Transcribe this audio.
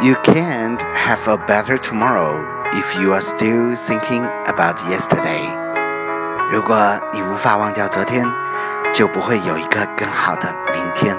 You can't have a better tomorrow if you are still thinking about yesterday. 如果你无法忘掉昨天，就不会有一个更好的明天。